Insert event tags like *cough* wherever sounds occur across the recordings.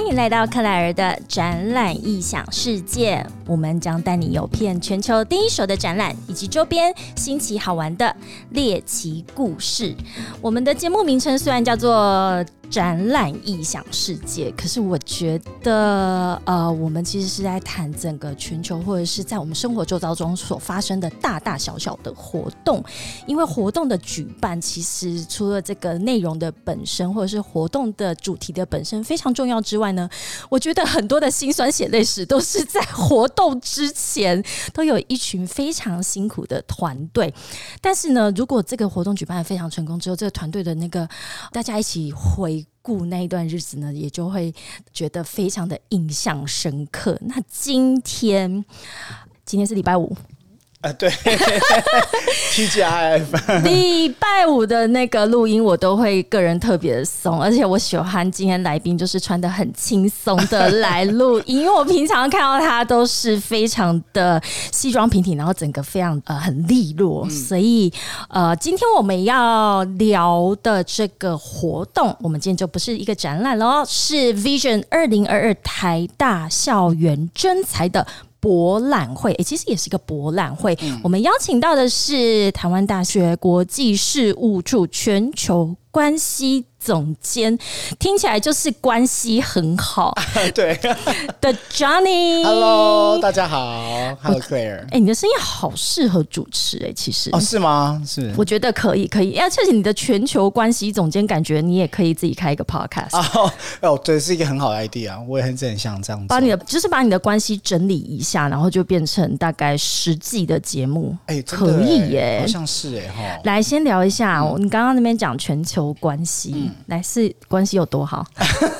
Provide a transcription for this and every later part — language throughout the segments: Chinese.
欢迎来到克莱尔的展览异想世界，我们将带你游遍全球第一手的展览以及周边新奇好玩的猎奇故事。我们的节目名称虽然叫做。展览异想世界，可是我觉得，呃，我们其实是在谈整个全球或者是在我们生活周遭中所发生的大大小小的活动。因为活动的举办，其实除了这个内容的本身，或者是活动的主题的本身非常重要之外呢，我觉得很多的辛酸血泪史都是在活动之前都有一群非常辛苦的团队。但是呢，如果这个活动举办的非常成功之后，这个团队的那个大家一起回。顾那一段日子呢，也就会觉得非常的印象深刻。那今天，今天是礼拜五。啊，对，T G I F，*laughs* 礼拜五的那个录音我都会个人特别的松，而且我喜欢今天来宾就是穿的很轻松的来录音，因为我平常看到他都是非常的西装平挺，然后整个非常呃很利落，所以呃今天我们要聊的这个活动，我们今天就不是一个展览喽，是 Vision 二零二二台大校园征才的。博览会，诶，其实也是一个博览会。我们邀请到的是台湾大学国际事务处全球关系。总监听起来就是关系很好，*laughs* 对。的，Johnny，Hello，大家好，Hello Claire，哎，你的声音好适合主持哎，其实。哦，是吗？是，我觉得可以，可以，要确实你的全球关系总监，感觉你也可以自己开一个 podcast 哦，哦，对，是一个很好的 idea，我也很很想这样，把你的就是把你的关系整理一下，然后就变成大概十季的节目，哎，可以耶，好像是哎哈，来先聊一下，你刚刚那边讲全球关系。来是关系有多好？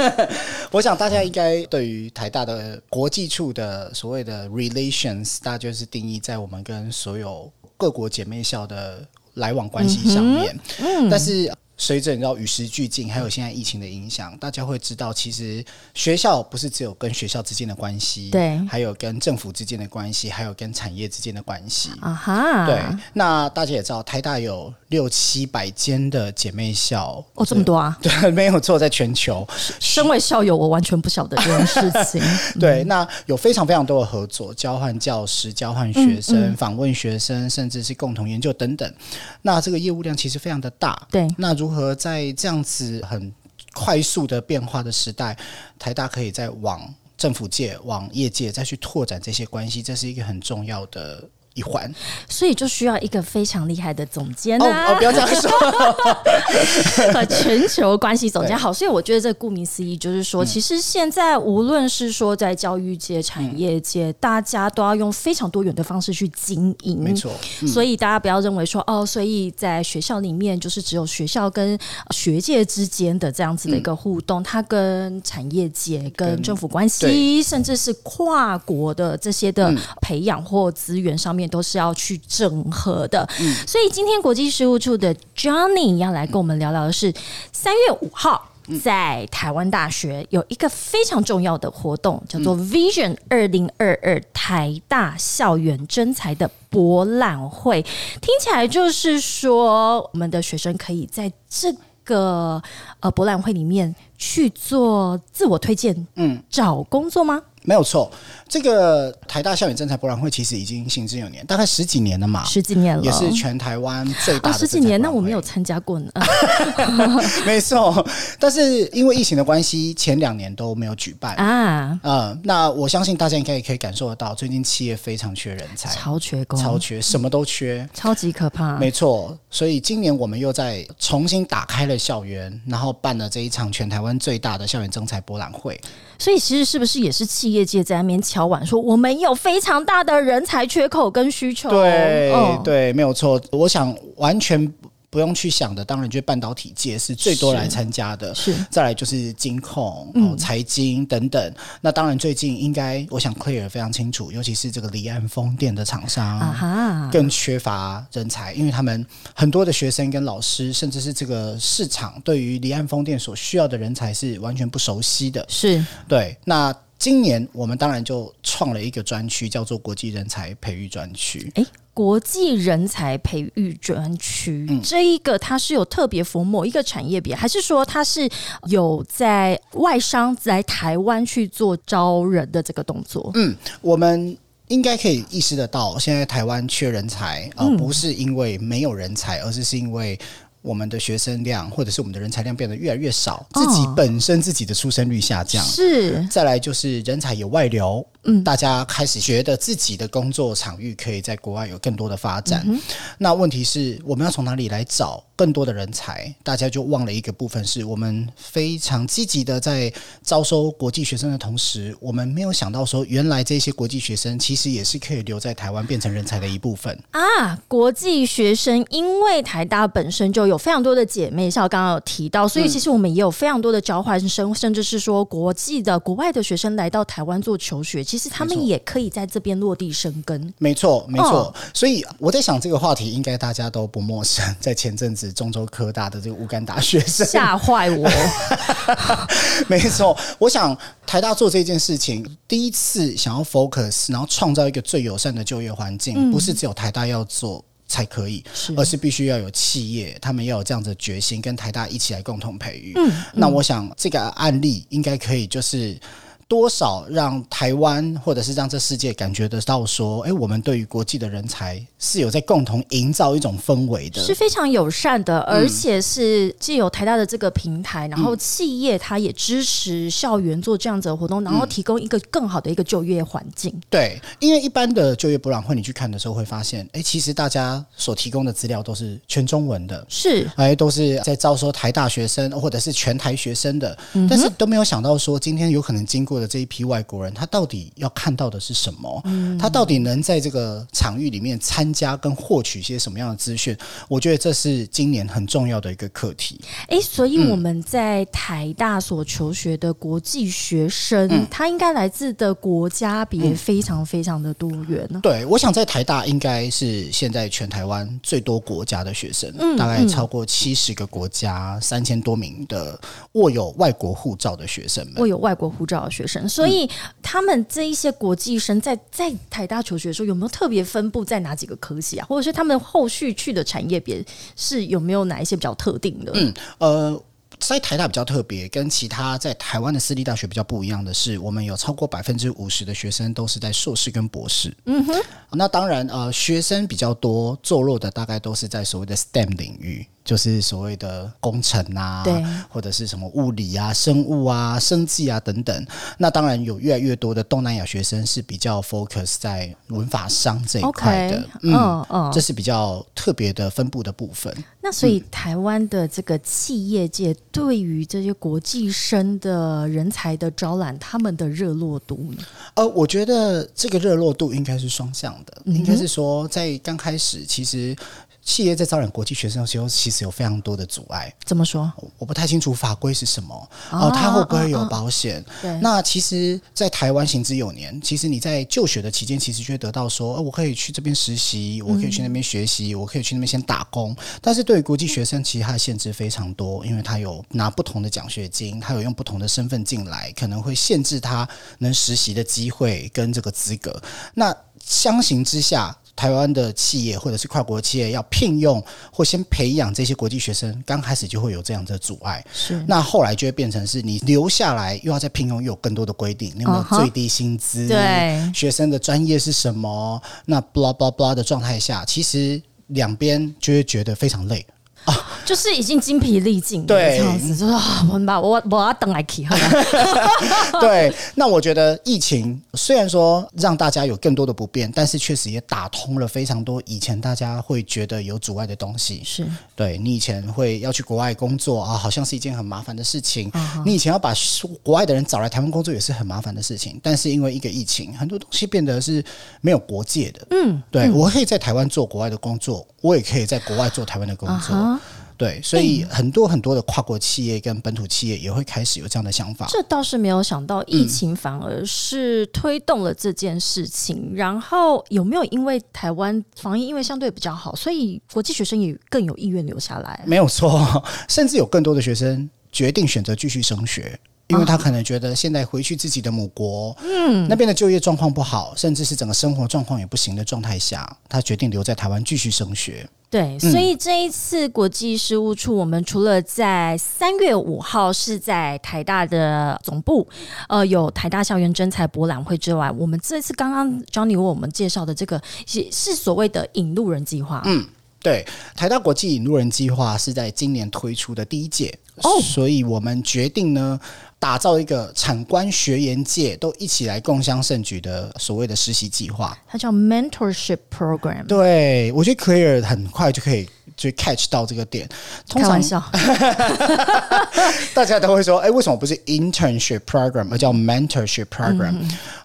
*laughs* 我想大家应该对于台大的国际处的所谓的 relations，大家就是定义在我们跟所有各国姐妹校的来往关系上面。嗯，但是。随着你知道与时俱进，还有现在疫情的影响，大家会知道，其实学校不是只有跟学校之间的关系，对，还有跟政府之间的关系，还有跟产业之间的关系。啊哈，对。那大家也知道，台大有六七百间的姐妹校，哦，这么多啊？*laughs* 对，没有错，在全球。身为校友，我完全不晓得这件事情。*laughs* 对，那有非常非常多的合作，交换教师、交换学生、访问学生，甚至是共同研究等等。那这个业务量其实非常的大。对，那如何在这样子很快速的变化的时代，台大可以在往政府界、往业界再去拓展这些关系，这是一个很重要的。一环，所以就需要一个非常厉害的总监啊！不要这样说，*laughs* 全球关系总监好。所以我觉得这顾名思义，就是说，其实现在无论是说在教育界、产业界，大家都要用非常多元的方式去经营。没错，所以大家不要认为说哦，所以在学校里面就是只有学校跟学界之间的这样子的一个互动，它跟产业界、跟政府关系，甚至是跨国的这些的培养或资源上面。都是要去整合的，所以今天国际事务处的 Johnny 要来跟我们聊聊的是三月五号在台湾大学有一个非常重要的活动，叫做 Vision 二零二二台大校园征才的博览会。听起来就是说，我们的学生可以在这个呃博览会里面去做自我推荐，嗯，找工作吗？没有错。这个台大校园征才博览会其实已经行之有年，大概十几年了嘛，十几年了，也是全台湾最大的十几年。那我没有参加过呢，*laughs* 没错。但是因为疫情的关系，前两年都没有举办啊。嗯，那我相信大家应该也可以感受得到，最近企业非常缺人才，超缺工，超缺，什么都缺，超级可怕。没错，所以今年我们又在重新打开了校园，然后办了这一场全台湾最大的校园征才博览会。所以其实是不是也是企业界在那边敲？碗说，我们有非常大的人才缺口跟需求。对对，没有错。我想完全。不用去想的，当然就是半导体界是最多来参加的，是再来就是金控、哦财经等等。那当然最近应该，我想 Clear 非常清楚，尤其是这个离岸风电的厂商，更缺乏人才，因为他们很多的学生跟老师，甚至是这个市场对于离岸风电所需要的人才是完全不熟悉的。是对那。今年我们当然就创了一个专区，叫做国际人才培育专区。诶，国际人才培育专区，这一个它是有特别服某一个产业别，还是说它是有在外商来台湾去做招人的这个动作？嗯，我们应该可以意识得到，现在台湾缺人才，而、不是因为没有人才，而是是因为。我们的学生量或者是我们的人才量变得越来越少，自己本身自己的出生率下降，是。再来就是人才有外流，嗯，大家开始觉得自己的工作场域可以在国外有更多的发展。那问题是我们要从哪里来找更多的人才？大家就忘了一个部分，是我们非常积极的在招收国际学生的同时，我们没有想到说，原来这些国际学生其实也是可以留在台湾变成人才的一部分啊！国际学生因为台大本身就有非常多的姐妹校，刚刚有提到，所以其实我们也有非常多的交换生，甚至是说国际的国外的学生来到台湾做求学，其实他们也可以在这边落地生根。没错，没错。所以我在想，这个话题应该大家都不陌生。在前阵子，中州科大的这个乌干达学生吓坏我。*laughs* 没错，我想台大做这件事情，第一次想要 focus，然后创造一个最友善的就业环境，不是只有台大要做。才可以，而是必须要有企业，他们要有这样的决心，跟台大一起来共同培育。那我想这个案例应该可以，就是。多少让台湾或者是让这世界感觉得到说，哎，我们对于国际的人才是有在共同营造一种氛围的，是非常友善的，而且是既有台大的这个平台，然后企业它也支持校园做这样子的活动，然后提供一个更好的一个就业环境。对，因为一般的就业博览会你去看的时候会发现，哎，其实大家所提供的资料都是全中文的，是，哎，都是在招收台大学生或者是全台学生的，但是都没有想到说今天有可能经过。的这一批外国人，他到底要看到的是什么？他到底能在这个场域里面参加跟获取些什么样的资讯？我觉得这是今年很重要的一个课题。哎，所以我们在台大所求学的国际学生，他应该来自的国家别非常非常的多元呢。对，我想在台大应该是现在全台湾最多国家的学生，大概超过七十个国家，三千多名的握有外国护照的学生们，握有外国护照的学生。所以他们这一些国际生在在台大求学的时候，有没有特别分布在哪几个科系啊？或者是他们后续去的产业别是有没有哪一些比较特定的？嗯，呃。在台大比较特别，跟其他在台湾的私立大学比较不一样的是，我们有超过百分之五十的学生都是在硕士跟博士。嗯哼，那当然呃，学生比较多，坐落的大概都是在所谓的 STEM 领域，就是所谓的工程啊，对，或者是什么物理啊、生物啊、生技啊等等。那当然有越来越多的东南亚学生是比较 focus 在文法商这一块的。嗯嗯，这是比较特别的分布的部分。那所以台湾的这个企业界。对于这些国际生的人才的招揽，他们的热络度呢？呃，我觉得这个热络度应该是双向的，应该是说在刚开始，其实。企业在招揽国际学生的时候，其实有非常多的阻碍。怎么说？我不太清楚法规是什么哦，他会不会有保险？对那其实，在台湾行之有年。其实你在就学的期间，其实就会得到说，我可以去这边实习，我可以去那边学习，我可以去那边先打工。但是对于国际学生，其实他的限制非常多，因为他有拿不同的奖学金，他有用不同的身份进来，可能会限制他能实习的机会跟这个资格。那相形之下。台湾的企业或者是跨国企业要聘用或先培养这些国际学生，刚开始就会有这样的阻碍。是，那后来就会变成是你留下来又要再聘用，又有更多的规定，有没有最低薪资？对，学生的专业是什么？那 blah blah blah 的状态下，其实两边就会觉得非常累。啊，就是已经精疲力尽，对，这样子就是啊，我把我我要等来起。*laughs* 对，那我觉得疫情虽然说让大家有更多的不便，但是确实也打通了非常多以前大家会觉得有阻碍的东西。是，对你以前会要去国外工作啊，好像是一件很麻烦的事情。你以前要把国外的人找来台湾工作也是很麻烦的事情，但是因为一个疫情，很多东西变得是没有国界的。嗯，对我可以在台湾做国外的工作。我也可以在国外做台湾的工作，对，所以很多很多的跨国企业跟本土企业也会开始有这样的想法。这倒是没有想到，疫情反而是推动了这件事情。然后有没有因为台湾防疫因为相对比较好，所以国际学生也更有意愿留下来？没有错，甚至有更多的学生。决定选择继续升学。因为他可能觉得现在回去自己的母国，嗯，那边的就业状况不好，甚至是整个生活状况也不行的状态下，他决定留在台湾继续升学。对，所以这一次国际事务处，我们除了在三月五号是在台大的总部，呃，有台大校园征才博览会之外，我们这次刚刚 Johnny 为我们介绍的这个是是所谓的引路人计划。嗯，对，台大国际引路人计划是在今年推出的第一届哦，所以我们决定呢。打造一个产官学研界都一起来共襄盛举的所谓的实习计划，它叫 mentorship program。对我觉得 clear 很快就可以。就 catch 到这个点，开玩笑，*laughs* 大家都会说，哎，为什么不是 internship program 而叫 mentorship program？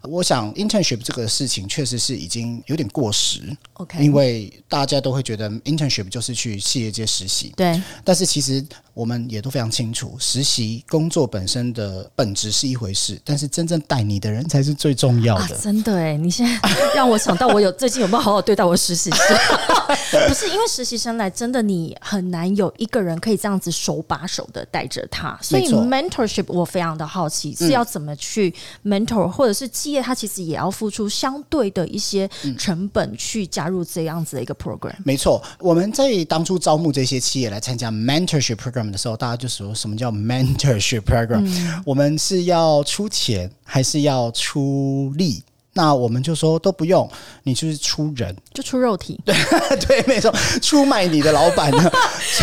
我想 internship 这个事情确实是已经有点过时，OK，因为大家都会觉得 internship 就是去企业界实习，对，但是其实我们也都非常清楚，实习工作本身的本质是一回事，但是真正带你的人才是最重要的。真的哎，你现在让我想到，我有最近有没有好好对待我实习生？*laughs* 不是因为实习生来真的你很难有一个人可以这样子手把手的带着他，所以 mentorship 我非常的好奇是要怎么去 mentor，或者是企业它其实也要付出相对的一些成本去加入这样子的一个 program。没错，我们在当初招募这些企业来参加 mentorship program 的时候，大家就说什么叫 mentorship program？我们是要出钱还是要出力？那我们就说都不用，你就是出人，就出肉体，对 *laughs* 对，没错，出卖你的老板呢。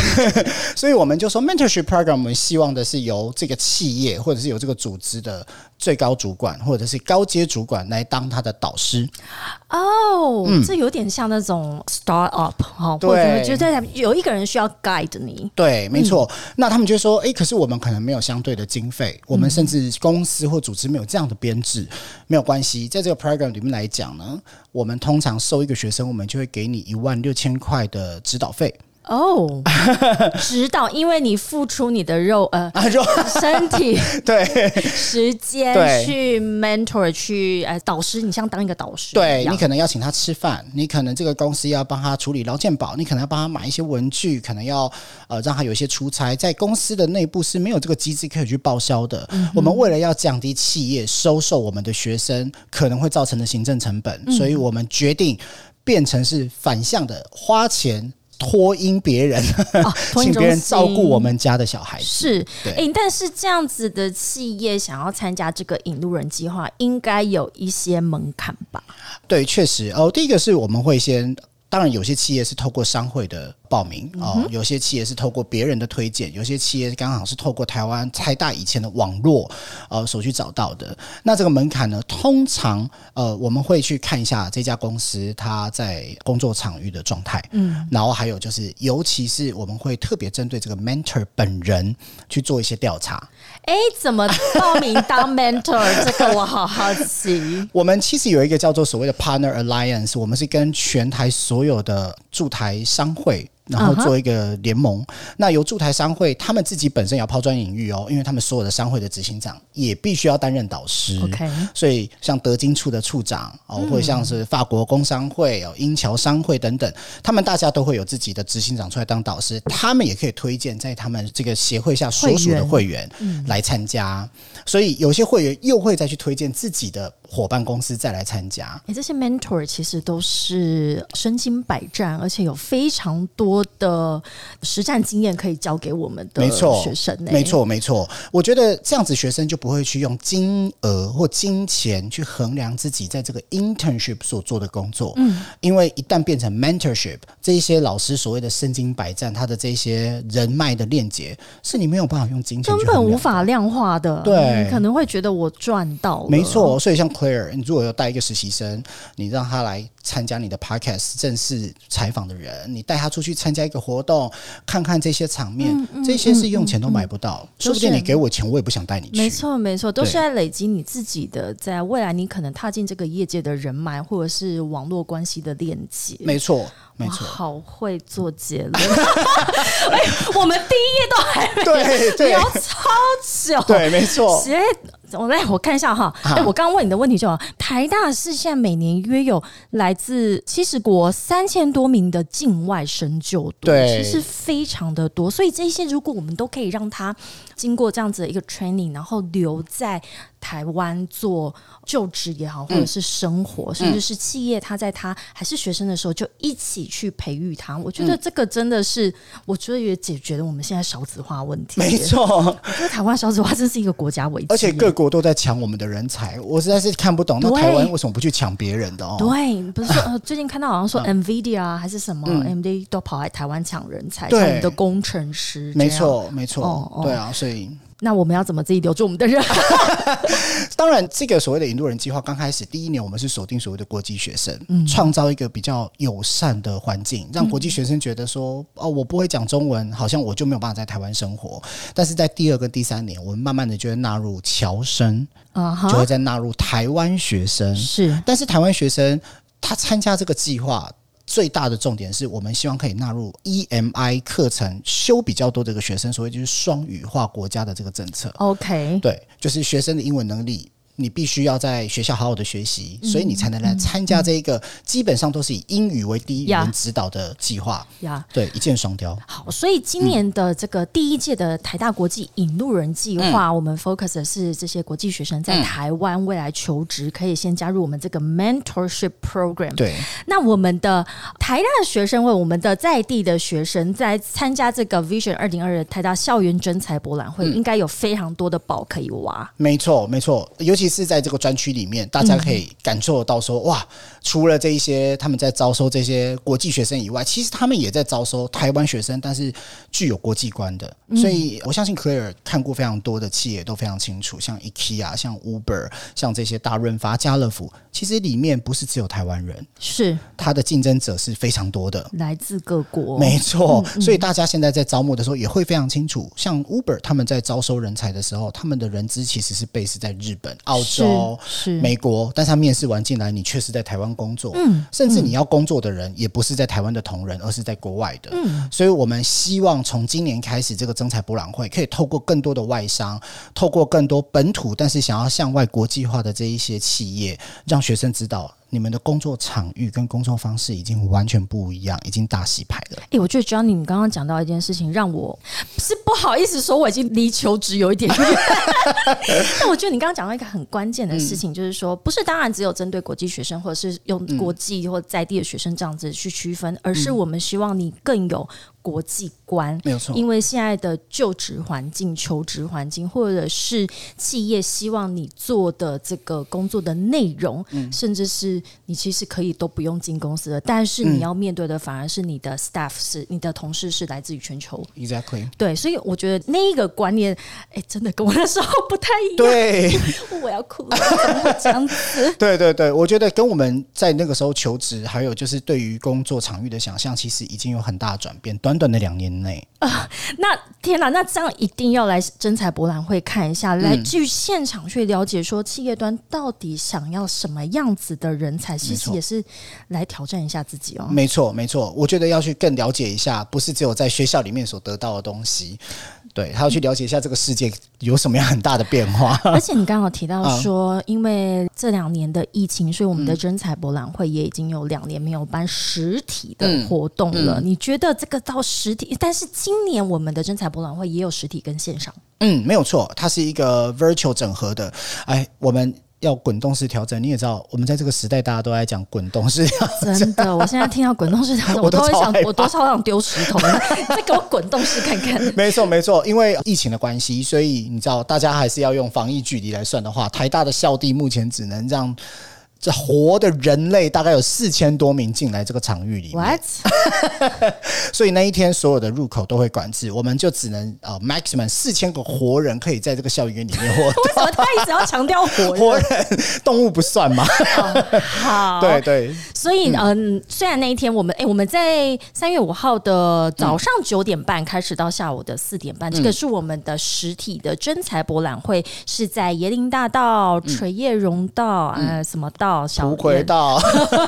*laughs* 所以我们就说，mentorship program，我们希望的是由这个企业或者是由这个组织的最高主管或者是高阶主管来当他的导师。哦，这有点像那种 start up 哈，对，觉得有一个人需要 guide 你。对，没错。那他们就说，哎，可是我们可能没有相对的经费，我们甚至公司或组织没有这样的编制，没有关系，在这个。program 里面来讲呢，我们通常收一个学生，我们就会给你一万六千块的指导费。哦，指导，因为你付出你的肉呃 *laughs* 肉。身体 *laughs* 对。时间去 mentor 去呃导师，你像当一个导师，对你可能要请他吃饭，你可能这个公司要帮他处理劳健保，你可能要帮他买一些文具，可能要呃让他有一些出差，在公司的内部是没有这个机制可以去报销的。我们为了要降低企业收受我们的学生可能会造成的行政成本，所以我们决定变成是反向的花钱。托因别人，*laughs* 请别人照顾我们家的小孩子是，哎，但是这样子的企业想要参加这个引路人计划，应该有一些门槛吧？对，确实哦。第一个是我们会先，当然有些企业是透过商会的。报名哦，有些企业是透过别人的推荐，有些企业刚好是透过台湾太大以前的网络呃所去找到的。那这个门槛呢，通常呃我们会去看一下这家公司它在工作场域的状态，嗯，然后还有就是，尤其是我们会特别针对这个 mentor 本人去做一些调查。哎，怎么报名当 mentor？*laughs* 这个我好好奇。我们其实有一个叫做所谓的 partner alliance，我们是跟全台所有的驻台商会。然后做一个联盟，那由驻台商会他们自己本身也要抛砖引玉哦，因为他们所有的商会的执行长也必须要担任导师。OK，所以像德金处的处长哦，或者像是法国工商会哦、英侨商会等等，他们大家都会有自己的执行长出来当导师，他们也可以推荐在他们这个协会下所属的会员。来参加。所以有些会员又会再去推荐自己的伙伴公司再来参加。哎，这些 mentor 其实都是身经百战，而且有非常多。的实战经验可以教给我们的没错学生，没错没错。我觉得这样子学生就不会去用金额或金钱去衡量自己在这个 internship 所做的工作，嗯，因为一旦变成 mentorship，这一些老师所谓的身经百战，他的这些人脉的链接，是你没有办法用金钱根本无法量化的，对，可能会觉得我赚到，没错。所以像 Claire，你如果要带一个实习生，你让他来。参加你的 podcast 正式采访的人，你带他出去参加一个活动，看看这些场面，这些是用钱都买不到。说不定你给我钱，我也不想带你去。没错，没错，都是在累积你自己的，在未来你可能踏进这个业界的人脉，或者是网络关系的链接。没错，没错。好会做结论。*laughs* 哎，我们第一页都还没聊超久。对，没错。我来我看一下哈。哎、我刚刚问你的问题就好，台大是现在每年约有来自七十国三千多名的境外生就读，对其实非常的多。所以这些如果我们都可以让他经过这样子的一个 training，然后留在台湾做就职也好，或者是生活，甚至是企业，他在他还是学生的时候就一起去培育他。我觉得这个真的是，我觉得也解决了我们现在少子化问题。没错，我觉得台湾少子化真是一个国家危机，而且各国都在抢我们的人才，我实在是看不懂。那台湾为什么不去抢别人的哦？对，不是说 *laughs* 呃，最近看到好像说 NVIDIA 啊还是什么嗯 AMD 都跑来台湾抢人才，对抢我们的工程师。没。错，没错，哦哦对啊，所以那我们要怎么自己留住我们的人？*laughs* 当然，这个所谓的引渡人计划刚开始第一年，我们是锁定所谓的国际学生，嗯创造一个比较友善的环境，让国际学生觉得说，哦，我不会讲中文，好像我就没有办法在台湾生活。但是在第二跟第三年，我们慢慢的就会纳入侨生，啊就会，再纳入台湾学生。是但是台湾学生他参加这个计划。最大的重点是我们希望可以纳入 EMI 课程修比较多的这个学生，所谓就是双语化国家的这个政策。OK，对，就是学生的英文能力，你必须要在学校好好的学习，嗯所以你才能来参加这一个基本上都是以英语为第一语言指导的计划。呀。对，一箭双雕。好，所以今年的这个第一届的台大国际引路人计划，嗯我们 focus 的是这些国际学生在台湾未来求职，可以先加入我们这个 mentorship program。对，那我们的台大的学生为我们的在地的学生在参加这个 Vision 二零二的台大校园征才博览会，嗯应该有非常多的宝可以挖。没错，没错，尤其是在这个专区里面，大家可以感受得到说，哇，除了这一些他们在招收这些国际学生以外，其实他们也在招收台湾学生，但是具有国际观的。所以我相信 Claire 看过非常多的企业都非常清楚，像 IKEA、像 Uber、像这些大润发、家乐福，其实里面不是只有台湾人，是。它的竞争者是非常多的。来自各国，没错，所以大家现在在招募的时候也会非常清楚，像 Uber 他们在招收人才的时候，他们的人资其实是 base 在日本、澳洲、是。美国，但是他面试完进来，你却是在台湾工作，嗯，甚至你要工作的人也不是在台湾的同仁，而是在国外的，嗯，所以我们希望从今年开始，这个征才博览会可以透过更多的外商，透过更多本土但是想要向外国际化的这一些企业，让学生知道。你们的工作场域跟工作方式已经完全不一样，已经大洗牌了。哎、我觉得 Johnny，你刚刚讲到一件事情，让我是不好意思说我已经离求职有一点远。*laughs* 但我觉得你刚刚讲到一个很关键的事情，就是说，不是当然只有针对国际学生，或者是用国际或在地的学生这样子去区分，而是我们希望你更有国际观。没有错，因为现在的就职环境、求职环境，或者是企业希望你做的这个工作的内容，甚至是你其实可以都不用进公司的，但是你要面对的反而是你的 staff 是你的同事是来自于全球。Exactly，对，所以我觉得那一个观念，哎，真的跟我那时候不太一样。对我要哭了，怎么这样子？*laughs* 对对对，我觉得跟我们在那个时候求职，还有就是对于工作场域的想象，其实已经有很大的转变。短短短的两年内。啊，那天哪，那这样一定要来真才博览会看一下，来去现场去了解，说企业端到底想要什么样子的人才，其实也是来挑战一下自己哦。没错没错，我觉得要去更了解一下，不是只有在学校里面所得到的东西，对，他要去了解一下这个世界有什么样很大的变化。而且你刚刚有提到嗯 *laughs* 说，因为这两年的疫情，所以我们的真才博览会也已经有两年没有办实体的活动了。嗯你觉得这个到实体，但是今年我们的真才博览会也有实体跟线上。嗯，没有错，它是一个 virtual 整合的。哎，我们要滚动式调整，你也知道，我们在这个时代大家都在讲滚动式调整。真的，我现在听到滚动式调整，我 *laughs* 我都会想我多少想丢石头。*laughs* 再给我滚动式看看。没错，没错，因为疫情的关系，所以你知道，大家还是要用防疫距离来算的话，台大的校地目前只能让这活的人类大概有四千多名进来这个场域里面 What？*laughs* 所以那一天所有的入口都会管制，我们就只能呃 maximum 四千个活人可以在这个校园里面活动。为什么他一直要强调活活人？动物不算嘛？好，*laughs* 对对，所以，嗯，虽然那一天我们，哎、我们在三月五号的早上九点半开始到下午的四点半，这个是我们的实体的真才博览会，是在椰林大道、垂叶榕道、呃，什么道到小不轨园道，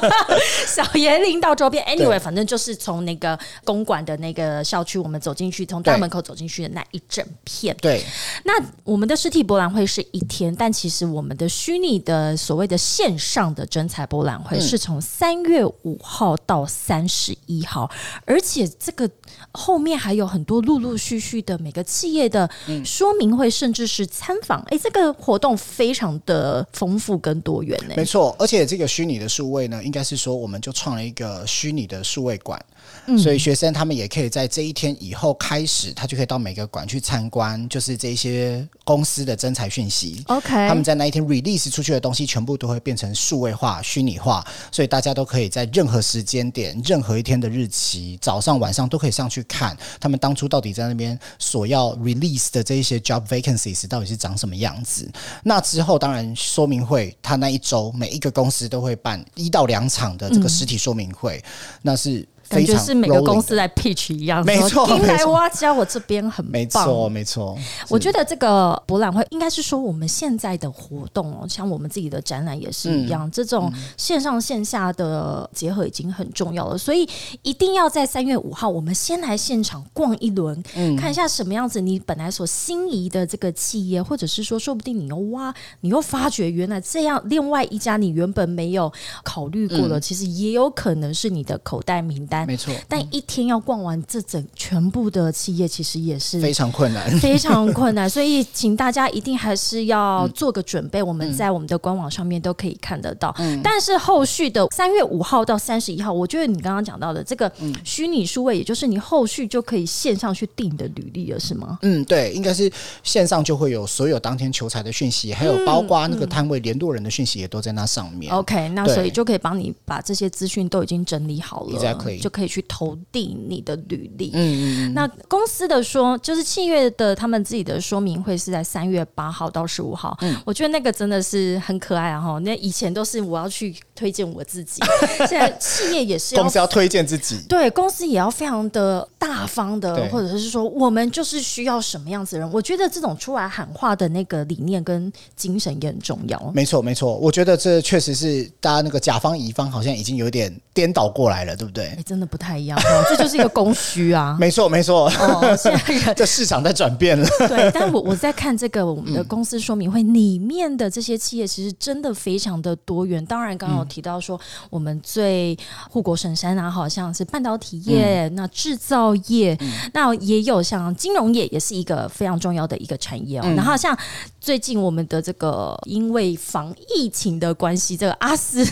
*laughs* 小园林到周边，anyway，反正就是从那个公馆的那个校区，我们走进去，从大门口走进去的那一整片。对，那我们的实体博览会是一天，但其实我们的虚拟的所谓的线上的真彩博览会嗯。是从三月五号到三十一号，而且这个后面还有很多陆陆续续的每个企业的嗯。说明会，甚至是参访。哎、这个活动非常的丰富跟多元呢、没错。而且这个虚拟的数位呢，应该是说我们就创了一个虚拟的数位馆。嗯所以学生他们也可以在这一天以后开始，他就可以到每个馆去参观，就是这些公司的真才讯息。OK，他们在那一天 release 出去的东西，全部都会变成数位化、虚拟化，所以大家都可以在任何时间点、任何一天的日期，早上、晚上都可以上去看他们当初到底在那边所要 release 的这一些 job vacancies 到底是长什么样子。那之后，当然说明会，他那一周每一个公司都会办一到两场的这个实体说明会，那是感觉是每个公司在 pitch 一样，没错说进来挖家，我这边很没。错，没错。*laughs* 我觉得这个博览会应该是说我们现在的活动哦，像我们自己的展览也是一嗯样，这种线上线下的结合已经很重要了，所以一定要在三月五号，我们先来现场逛一轮，嗯看一下什么样子你本来所心仪的这个企业，或者是说，说不定你又挖，你又发觉原来这样另外一家你原本没有考虑过的，其实也有可能是你的口袋名单。嗯没错，但一天要逛完这整全部的企业，其实也是非常困难。*laughs* *laughs* 非常困难，所以请大家一定还是嗯。要做个准备。我们在我们的官网上面都可以看得到。但是后续的三月五号到三十一号，我觉得你刚刚讲到的这个嗯。虚拟数位，也就是你后续就可以线上去订你的履历了，是吗？嗯，对，应该是线上就会有所有当天求财的讯息，还有包括那个摊位联络人的讯息也都在那上面。OK，那所以就可以帮你把这些资讯都已经整理好了。Exactly 就可以去投递你的履历。嗯嗯嗯，那公司的说，就是企业的他们自己的说明会是在三月八号到十五号。嗯我觉得那个真的是很可爱啊！哈，那以前都是我要去推荐我自己，*laughs* 现在企业也是要公司要推荐自己。对公司也要非常的大方的，或者是说我们就是需要什么样子的人。我觉得这种出来喊话的那个理念跟精神也很重要。没错，没错，我觉得这确实是大家那个甲方乙方好像已经有点颠倒过来了，对不对的不太一样哦，这就是一个供需啊。*laughs* 没错，没错，哦，现在人 *laughs* 这市场在转变了。*laughs* 对，但我我在看这个我们的嗯公司说明会里面的这些企业，其实真的非常的多元。当然，刚刚有提到说，我们最护国神山啊，好像是半导体业，嗯那制造业，那也有像金融业，也是一个非常重要的一个产业哦。嗯然后像最近我们的这个因为防疫情的关系，这个阿斯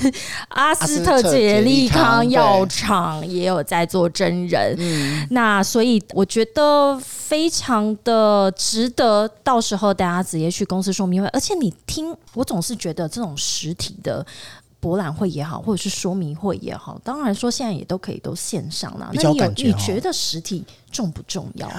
阿斯特捷利康药厂也有在做真人。嗯那所以我觉得非常的值得，到时候大家直接去公司说明会，而且你听，我总是觉得这种实体的。博览会也好，或者是说明会也好，当然说现在也都可以都线上了。那你有你觉得实体重不重要？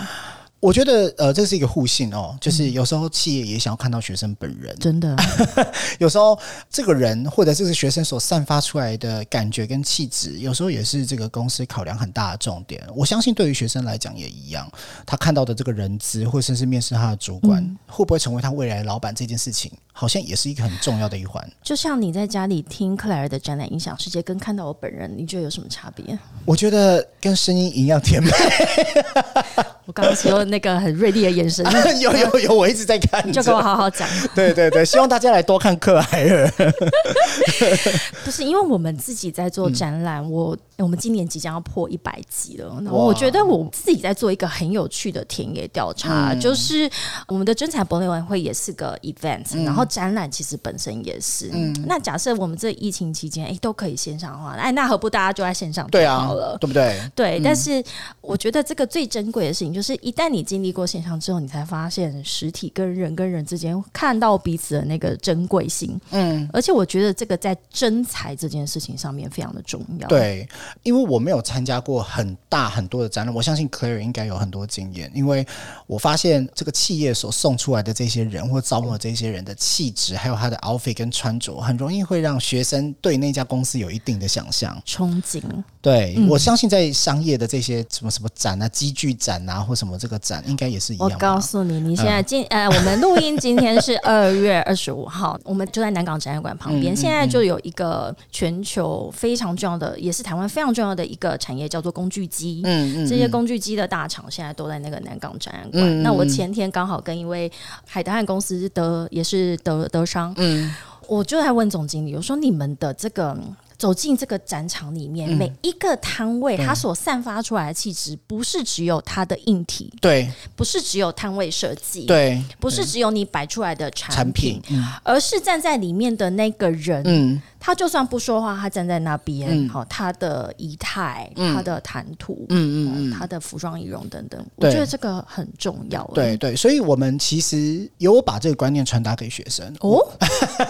我觉得呃，这是一个互信哦，就是有时候企业也想要看到学生本人，真的，*laughs* 有时候这个人或者这个学生所散发出来的感觉跟气质，有时候也是这个公司考量很大的重点。我相信对于学生来讲也一样，他看到的这个人资，或甚至面试他的主管，会不会成为他未来的老板这件事情，好像也是一个很重要的一环。就像你在家里听克莱尔的展览影响世界，跟看到我本人，你觉得有什么差别？我觉得跟声音一样甜美，*laughs* 我刚刚是用那个很锐利的眼神，*laughs* 有有有，我一直在看就跟我。好好讲。*laughs* 对对对，希望大家来多看克莱尔。*laughs* 不是因为我们自己在做嗯展览，我我们今年即将要破一百集了。然后我觉得我自己在做一个很有趣的田野调查，嗯就是我们的真彩博览会也是个 event，、然嗯后展览其实本身也是。那假设我们这疫情期间，哎，都可以线上化，哎，那何不大家就在线上对啊就好了？，对不对？对，但是我觉得这个最珍贵的事情，就是一旦你经历过线上之后，你才发现实体跟人跟人之间看到彼此的那个珍贵性。嗯，而且我觉得这个在真才这件事情上面非常的重要。，对，因为我没有参加过很大很多的展览，我相信 Claire 应该有很多经验，因为我发现这个企业所送出来的这些人或招募的这些人的气质，还有他的 outfit 跟穿着，很容易会让学生对那家公司有一定的想象。憧憬。对、嗯我相信，在商业的这些什么什么展啊、机具展啊，或什么这个展，应该也是一样我？告诉你，你现在今、呃，我们录音今天是二月二十五号，我们就在南港展览馆旁边。现在就有一个全球非常重要的，也是台湾非常重要的一个产业，叫做工具机。嗯嗯，这些工具机的大厂现在都在那个南港展览馆。那我前天刚好跟一位海德汉公司的也是德德商，嗯我就在问总经理，我说你们的这个。走进这个展场里面，嗯。每一个摊位它所散发出来的气质，不是只有它的硬体，对。不是只有摊位设计，，对，不是只有你摆出来的产产品，品，嗯。而是站在里面的那个人，嗯。他就算不说话，他站在那边，嗯。好、他的仪态、嗯。他的谈吐，嗯嗯嗯，他的服装仪容等等，我觉得这个很重要。对对，所以我们其实有把这个观念传达给学生。哦，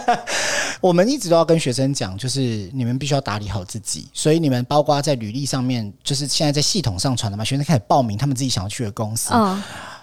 *laughs* 我们一直都要跟学生讲，就是你们必须要打理好自己，所以你们包括在履历上面，就是现在在系统上传的嘛，学生开始报名他们自己想要去的公司。嗯，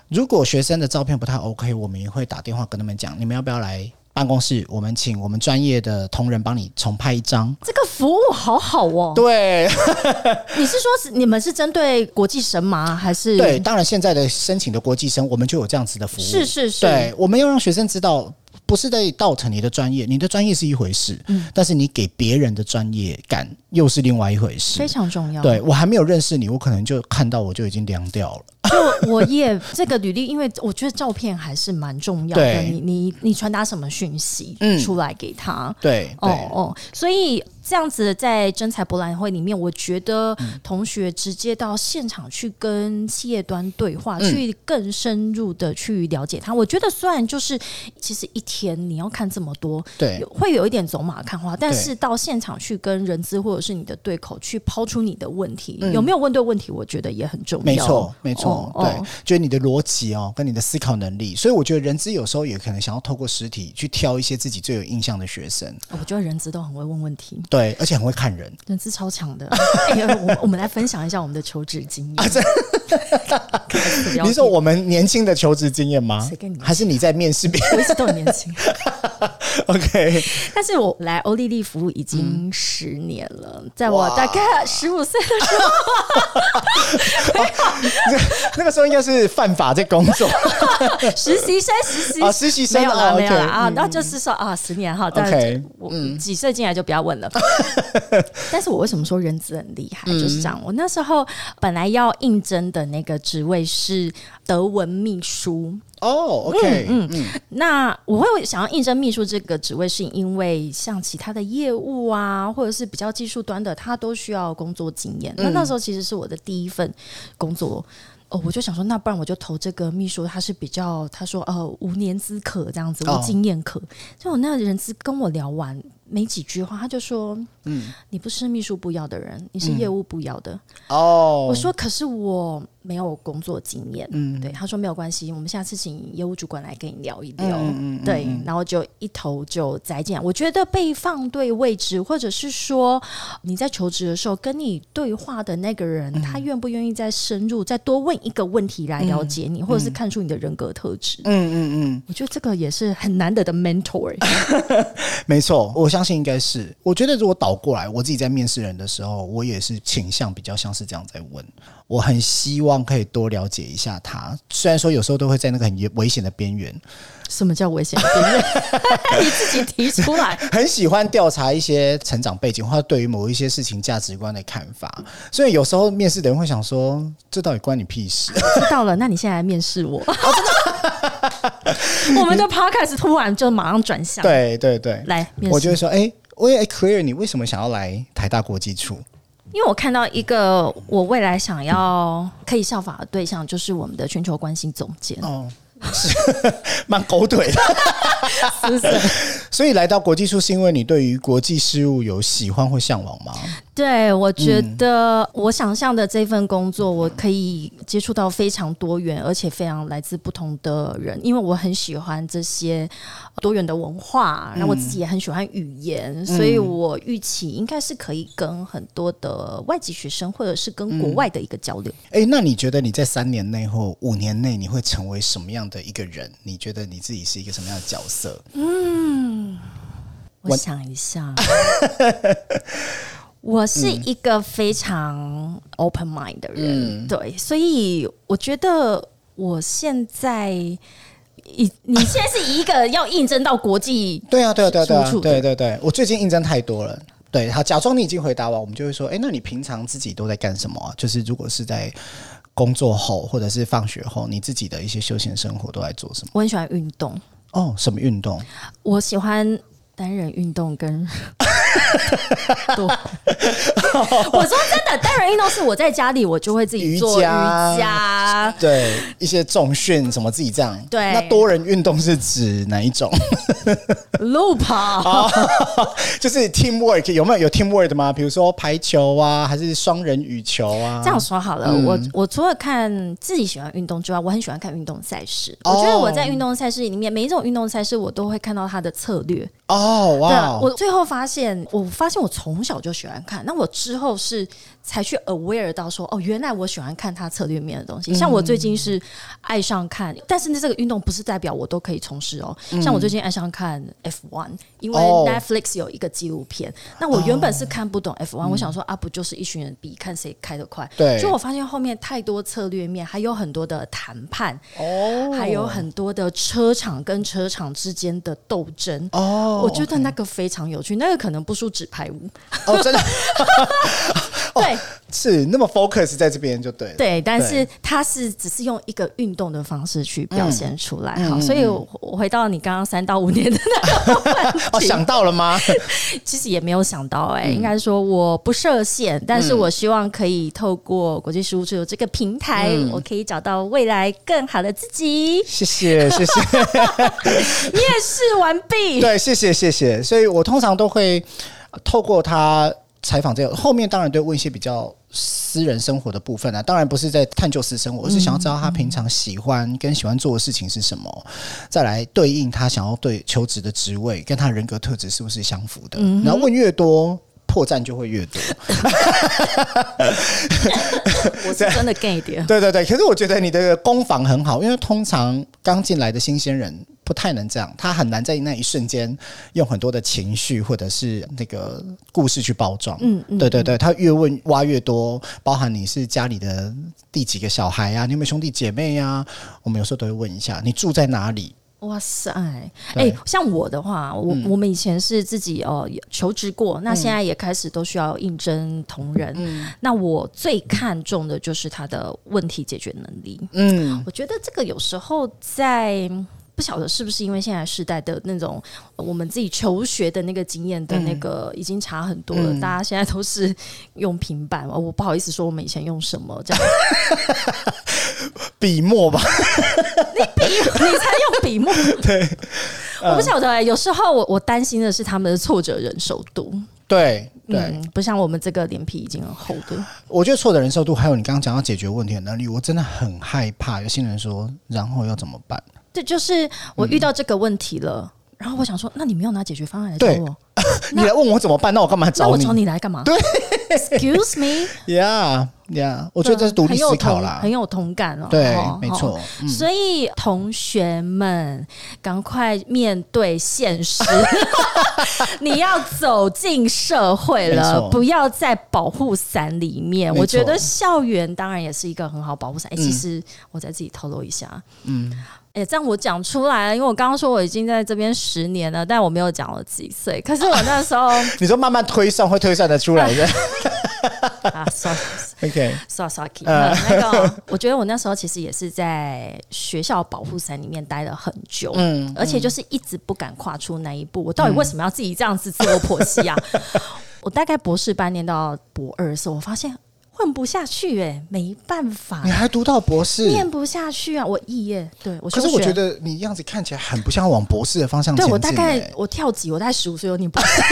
如果学生的照片不太 OK，我们也会打电话跟他们讲，你们要不要来办公室？我们请我们专业的同仁帮你重拍一张。这个服务好好哦。对 *laughs* 你是说是你们是针对国际神吗？还是对，当然现在的申请的国际生，我们就有这样子的服务。是是是，对，我们要让学生知道，不是在倒腾你的专业，你的专业是一回事，嗯但是你给别人的专业感又是另外一回事非。常重要。对我还没有认识你，我可能就看到我就已经凉掉了。就我也 *laughs* 这个履历，因为我觉得照片还是蛮重要的。你你你传达什么讯息嗯出来给他？对对，哦哦，所以这样子在征才博览会里面，我觉得同学直接到现场去跟企业端对话，嗯。去更深入的去了解他。我觉得虽然就是其实一天你要看这么多，对。有会有一点走马看花，但是到现场去跟人资或者是你的对口去抛出你的问题，嗯。有没有问对问题，我觉得也很重要。没错，没错，哦对，就是你的逻辑哦，跟你的思考能力。所以我觉得人资有时候也可能想要透过实体去挑一些自己最有印象的学生，哦我觉得人资都很会问问题，对，而且很会看人。人资超强的。*laughs* 我我们来分享一下我们的求职经验。你说我们年轻的求职经验吗谁跟你？还是你在面试别人我一直都很年轻？*laughs* OK，但是我来欧丽丽服务已经十年了，在我大概十五岁的时候，*laughs* 那个时候应该是犯法在工作实习生实习啊，实习生没有了，啊没有了啊，然后就是说啊，十年哈，但 OK，我几岁进来就不要问了。*laughs* 但是我为什么说人资很厉害？就是这样，我那时候本来要应征的那个职位是德文秘书，哦，OK，嗯嗯那我会想要应征秘书这个职位，是因为像其他的业务啊，或者是比较技术端的，他都需要工作经验。那那时候其实是我的第一份工作。哦，我就想说，那不然我就投这个秘书，他是比较他说呃无年资可这样子，哦无经验可。就我那个人资跟我聊完没几句话，他就说，嗯，你不是秘书部要的人，你是业务部要的。哦，我说，可是我没有工作经验。嗯，对，他说没有关系，我们下次请业务主管来跟你聊一聊。嗯嗯对，然后就一头就栽进来。我觉得被放对位置，或者是说你在求职的时候跟你对话的那个人，嗯他愿不愿意再深入、再多问一个问题来了解你，或者是看出你的人格特质。嗯嗯嗯，我觉得这个也是很难得的 mentor。*laughs* 没错，我相信应该是。我觉得如果倒过来，我自己在面试人的时候，我也是倾向比较像是这样在问。我很希望可以多了解一下他，虽然说有时候都会在那个很危险的边缘，什么叫危险边缘？*laughs* 你自己提出来。*laughs* 很喜欢调查一些成长背景或者对于某一些事情价值观的看法。所以有时候面试的人会想说，这到底关你屁事？*laughs* 知道了，那你现在来面试我。我们的 podcast 突然就马上转向，，对对对，来面试。我就会说，哎、我也 clear 你为什么想要来台大国际处？因为我看到一个我未来想要可以效法的对象，就是我们的全球关系总监，哦，是 *laughs* 蛮狗腿的。*laughs* 是不是？所以来到国际处是因为你对于国际事务有喜欢或向往吗？对，我觉得我想象的这份工作，我可以接触到非常多元，而且非常来自不同的人，因为我很喜欢这些多元的文化，然后我自己也很喜欢语言，所以我预期应该是可以跟很多的外籍学生，或者是跟国外的一个交流。哎、那你觉得你在三年内或五年内你会成为什么样的一个人？你觉得你自己是一个什么样的角色？嗯我想一下，*laughs* 我是一个非常 open mind 的人，对，所以我觉得我现在你你现在是一个要应征到国际，*laughs* 对啊，对啊，对啊，对啊，对对对，我最近应征太多了。对，好，假装你已经回答完，我们就会说，哎，那你平常自己都在干什么？就是如果是在工作后或者是放学后，你自己的一些休闲生活都在做什么？我很喜欢运动。哦，什么运动？我喜欢。单人运动跟 *laughs* *laughs* 我说真的，单人运动是我在家里我就会自己做瑜伽，对一些重训什么自己这样。对，那多人运动是指哪一种？路跑，就是 team work 有没有有 team work 的吗？比如说排球啊，还是双人羽球啊？这样说好了，我我除了看自己喜欢运动之外，我很喜欢看运动赛事。我觉得我在运动赛事里面，每一种运动赛事我都会看到它的策略。哦，哇！我最后发现，我发现我从小就喜欢看。那我之后是才去 aware 到说，哦，原来我喜欢看他策略面的东西。像我最近是爱上看，但是呢，这个运动不是代表我都可以从事哦。像我最近爱上看 F one，因为 Netflix 有一个纪录片。那我原本是看不懂 F one，我想说啊，不就是一群人比看谁开得快？对。就我发现后面太多策略面，还有很多的谈判哦，还有很多的车厂跟车厂之间的斗争哦。我觉得那个非常有趣，那个可能不输纸牌屋。哦，真的，*laughs* 对，是那么 focus 在这边就对，对，但是它是只是用一个运动的方式去表现出来，好，所以我回到你刚刚三到五年的那个问题。*laughs* 哦，想到了吗？*laughs* 其实也没有想到，哎，应该说我不设限，但是我希望可以透过国际事务处这个平台，我可以找到未来更好的自己。谢谢，*laughs* 谢谢，面试完毕，对，谢谢。谢谢，所以我通常都会透过他采访这个后面，当然都问一些比较私人生活的部分啊，当然不是在探究私生活，而是想要知道他平常喜欢跟喜欢做的事情是什么，再来对应他想要对求职的职位跟他人格特质是不是相符的。然后问越多。破绽就会越多。*laughs* 我是真的 gay 点。对对对，可是我觉得你的攻防很好，因为通常刚进来的新鲜人不太能这样，他很难在那一瞬间用很多的情绪或者是那个故事去包装。嗯嗯，对对对，他越问挖越多，包含你是家里的第几个小孩呀？你有没有兄弟姐妹呀？我们有时候都会问一下，你住在哪里？哇塞！哎，像我的话，我我们以前是自己哦求职过，那现在也开始都需要应征同仁。那我最看重的就是他的问题解决能力。嗯，我觉得这个有时候在。不晓得是不是因为现在时代的那种我们自己求学的那个经验的那个已经差很多了，大家现在都是用平板。我不好意思说我们以前用什么这样，*laughs* 笔墨吧？*laughs* 你笔你才用笔墨？*laughs* 对，我不晓得。有时候我我担心的是他们的挫折忍受度。对对，不像我们这个脸皮已经很厚的。我觉得挫折忍受度，还有你刚刚讲到解决问题的能力，我真的很害怕。有些人说，然后要怎么办？对，就是我遇到这个问题了，然后我想说，那你没有拿解决方案来找我，*laughs* 你来问我怎么办？那我干嘛找你？我找你来干嘛？对，Excuse me，Yeah *laughs* Yeah，，我觉得这是独立思考啦，很有同感哦。对，没错。所以同学们，赶快面对现实，*laughs* 你要走进社会了，不要在保护伞里面。我觉得校园当然也是一个很好保护伞。哎，其实我再自己透露一下，嗯，哎，这样我讲出来了，因为我刚刚说我已经在这边十年了，但我没有讲我几岁。可是我那时候，*laughs* 你说慢慢推算会推算得出来的。*laughs* 啊，sorry，OK，sorry，那个，我觉得我那时候其实也是在学校保护伞里面待了很久，嗯，而且就是一直不敢跨出那一步。我到底为什么要自己这样子自我剖析啊？*laughs* 我大概博士班念到博二的时候，我发现。混不下去哎，没办法。你还读到博士，念不下去啊！我肄业，对我。可是我觉得你样子看起来很不像往博士的方向对我大概我跳级，我大概十五岁有念博士，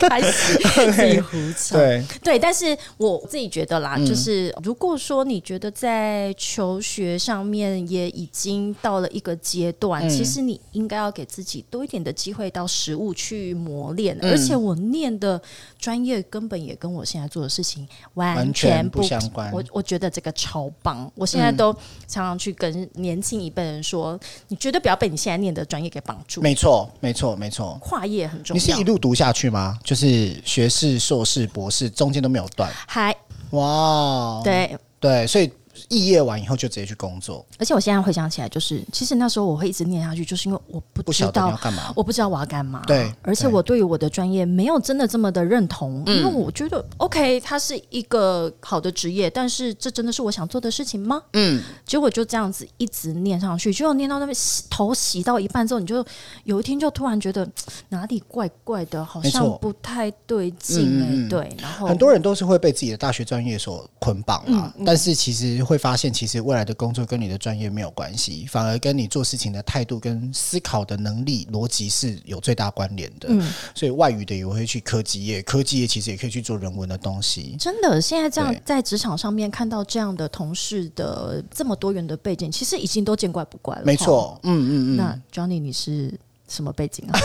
*laughs* 开始自己胡扯。对对，但是我自己觉得啦，就是如果说你觉得在求学上面也已经到了一个阶段，其实你应该要给自己多一点的机会到实物去磨练。而且我念的专业根本也跟我现在做的事情完全。全不相关。我我觉得这个超棒，我现在都常常去跟年轻一辈人说，你绝对不要被你现在念的专业给绑住。没错，没错，没错，跨业很重要你是。一路读下去吗？就是学士、硕士、博士，中间都没有断。还哇，对，对，所以肄业完以后就直接去工作，而且我现在回想起来，就是其实那时候我会一直念下去，就是因为我不知道要干嘛。我不知道我要干嘛，对而且我对于我的专业没有真的这么的认同，嗯。因为我觉得 OK，它是一个好的职业，但是这真的是我想做的事情吗？嗯，结果就这样子一直念上去，结果念到那边洗头洗到一半之后，你就有一天就突然觉得 *tsk* 哪里怪怪的，好像不太对劲哎、嗯嗯嗯。对，然后很多人都是会被自己的大学专业所捆绑啦，嗯。但是其实会发现，其实未来的工作跟你的专业没有关系，反而跟你做事情的态度、跟思考的能力、逻辑是有最大关联的。嗯所以外语的也会去科技业，科技业其实也可以去做人文的东西。真的，现在这样在职场上面看到这样的同事的这么多元的背景，其实已经都见怪不怪了。没错，嗯嗯嗯，那 Johnny，你是什么背景啊？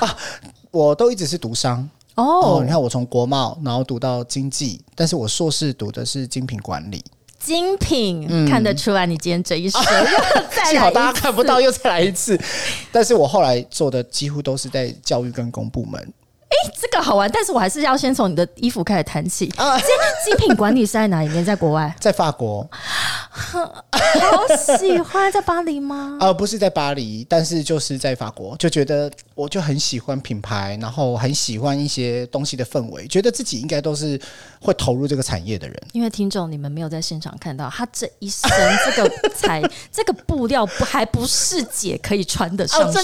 *laughs* 我都一直是读商哦哦你，看我从国贸然后读到经济，但是我硕士读的是精品管理。精品、看得出来，你今天这一身又 *laughs* 再来幸好大家看不到，又再来一次。但是我后来做的几乎都是在教育跟公部门。哎这个好玩，但是我还是要先从你的衣服开始谈起。啊精精品管理是在哪里面？在国外？*laughs* 在法国，*laughs* 好喜欢，在巴黎吗？呃，不是在巴黎，但是就是在法国，就觉得我就很喜欢品牌，然后很喜欢一些东西的氛围，觉得自己应该都是会投入这个产业的人。因为听众你们没有在现场看到他这一身这个才 *laughs* 这个布料不还不是姐可以穿得上身，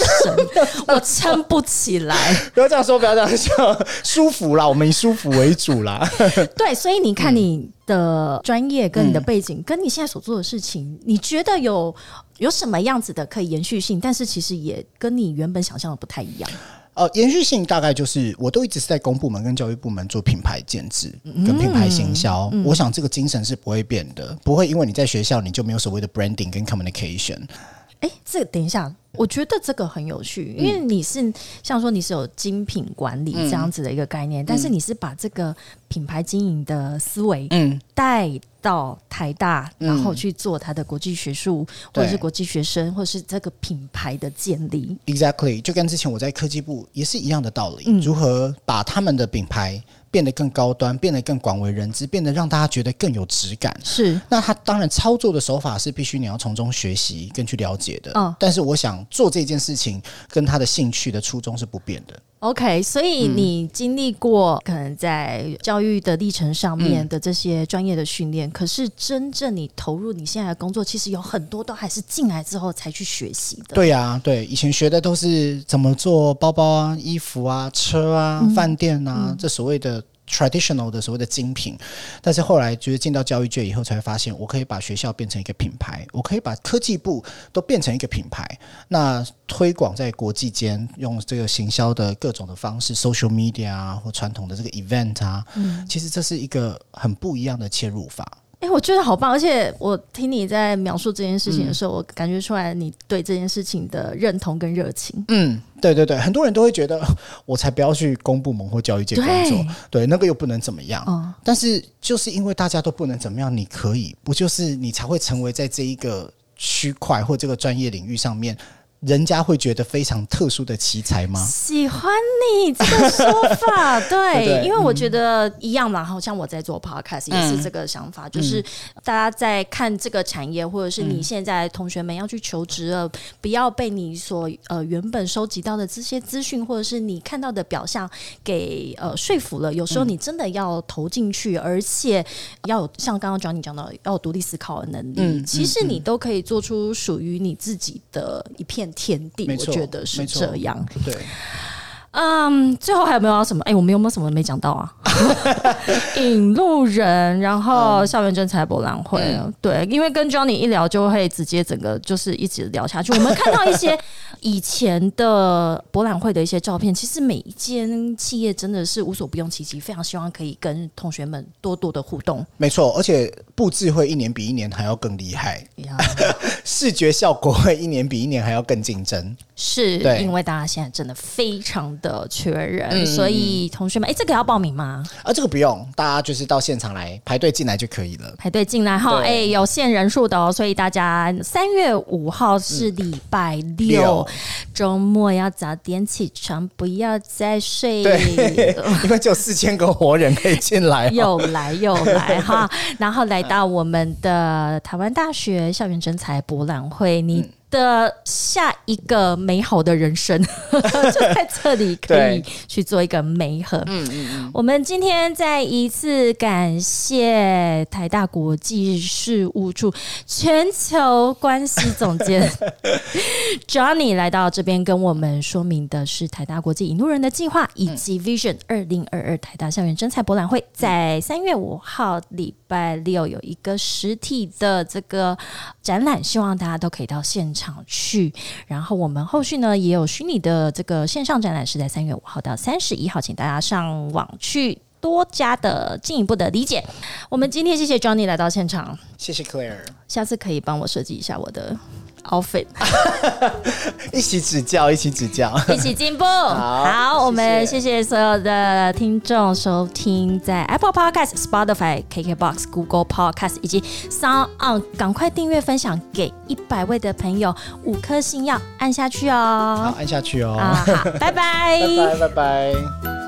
我撑不起来。*laughs* 不要这样说，不要这样说，舒服啦，我们以舒服为主啦。*laughs* 对，所以你看你的专业跟你的背景，跟你现在所做的事情，你觉得有有什么样子的可以延续性？但是其实也跟你原本想象的不太一样。呃，延续性大概就是，我都一直是在公部门跟教育部门做品牌建制跟品牌行销。我想这个精神是不会变的，不会因为你在学校你就没有所谓的 branding 跟 communication。哎，这个等一下，我觉得这个很有趣，因为你是像说你是有精品管理这样子的一个概念，但是你是把这个品牌经营的思维嗯，带到台大，嗯然后去做它的国际学术，或者是国际学生，或者是这个品牌的建立。Exactly，就跟之前我在科技部也是一样的道理。嗯。如何把他们的品牌变得更高端，变得更广为人知，变得让大家觉得更有质感。是那他当然操作的手法是必须你要从中学习跟去了解的。嗯但是我想做这件事情跟他的兴趣的初衷是不变的。OK，所以嗯。你经历过可能在教育的历程上嗯。面的这些专业的训练，可是真正你投入你现在的工作，其实有很多都还是进来之后才去学习的。对呀、对，以前学的都是怎么做包包啊、衣服啊、车啊、饭店啊，这所谓的 traditional 的所谓的精品。但是后来就是进到教育界以后，才发现我可以把学校变成一个品牌，我可以把科技部都变成一个品牌。那推广在国际间，用这个行销的各种的方式，social media 啊，或传统的这个 event 啊，嗯其实这是一个很不一样的切入法。哎、我觉得好棒，而且我听你在描述这件事情的时候，我感觉出来你对这件事情的认同跟热情。嗯，对对对，很多人都会觉得我才不要去公部门或教育界工作，对，那个又不能怎么样。嗯，但是就是因为大家都不能怎么样，你可以，不就是你才会成为在这一个区块或这个专业领域上面，人家会觉得非常特殊的奇才吗？喜欢你这个说法，*laughs* 对，因为我觉得一样嘛，好像我在做 podcast 也是这个想法，就是大家在看这个产业，或者是你现在同学们要去求职了，不要被你所呃原本收集到的这些资讯，或者是你看到的表象给呃说服了。有时候你真的要投进去，而且要有像刚刚 Johnny 讲到，要有独立思考的能力。嗯其实你都可以做出属于你自己的一片天地，我觉得是这样。对，嗯，最后还有没有要什么？哎、我们有没有什么没讲到啊？*laughs* 引路人，然后校园征才博览会，对，因为跟 Johnny 一聊就会直接整个就是一直聊下去。我们看到一些 *laughs* 以前的博览会的一些照片，其实每一间企业真的是无所不用其极，非常希望可以跟同学们多多的互动。没错，而且布置会一年比一年还要更厉害，呀，视觉效果会一年比一年还要更竞争。是对因为大家现在真的非常的缺人，所以同学们，哎，这个要报名吗？啊，这个不用，大家就是到现场来排队进来就可以了。排队进来哈，对哎，有限人数的哦，所以大家三月五号是礼拜六六，周末要早点起床，不要再睡。对，*laughs* 因为只有四千个活人可以进来、哦。又来又来哈，*laughs* 然后来到我们的台湾大学校园征才博览会，你的下一个美好的人生 *laughs* 就在这里可以去做一个美合。嗯嗯嗯，我们今天再一次感谢台大国际事务处全球关系总监 *laughs* Johnny 来到这边跟我们说明的是台大国际引路人的计划，以及 Vision 二零二二台大校园征才博览会，在三月五号礼拜六有一个实体的这个展览，希望大家都可以到现场去。然后我们后续呢也有虚拟的这个线上展览，是在三月五号到三十一号，请大家上网去。多加的进一步的理解，我们今天谢谢 Johnny 来到现场，谢谢 Claire，下次可以帮我设计一下我的 outfit。*laughs* 一起指教，一起指教。一起进步。*laughs* 好，我们谢谢所有的听众收听，在 Apple Podcast、Spotify、KKBox、Google Podcast 以及 Sound On，赶快订阅分享给一百位的朋友，五颗星要按下去哦好，哦。按下去哦。啊，好，拜拜 *laughs* 拜拜，拜拜。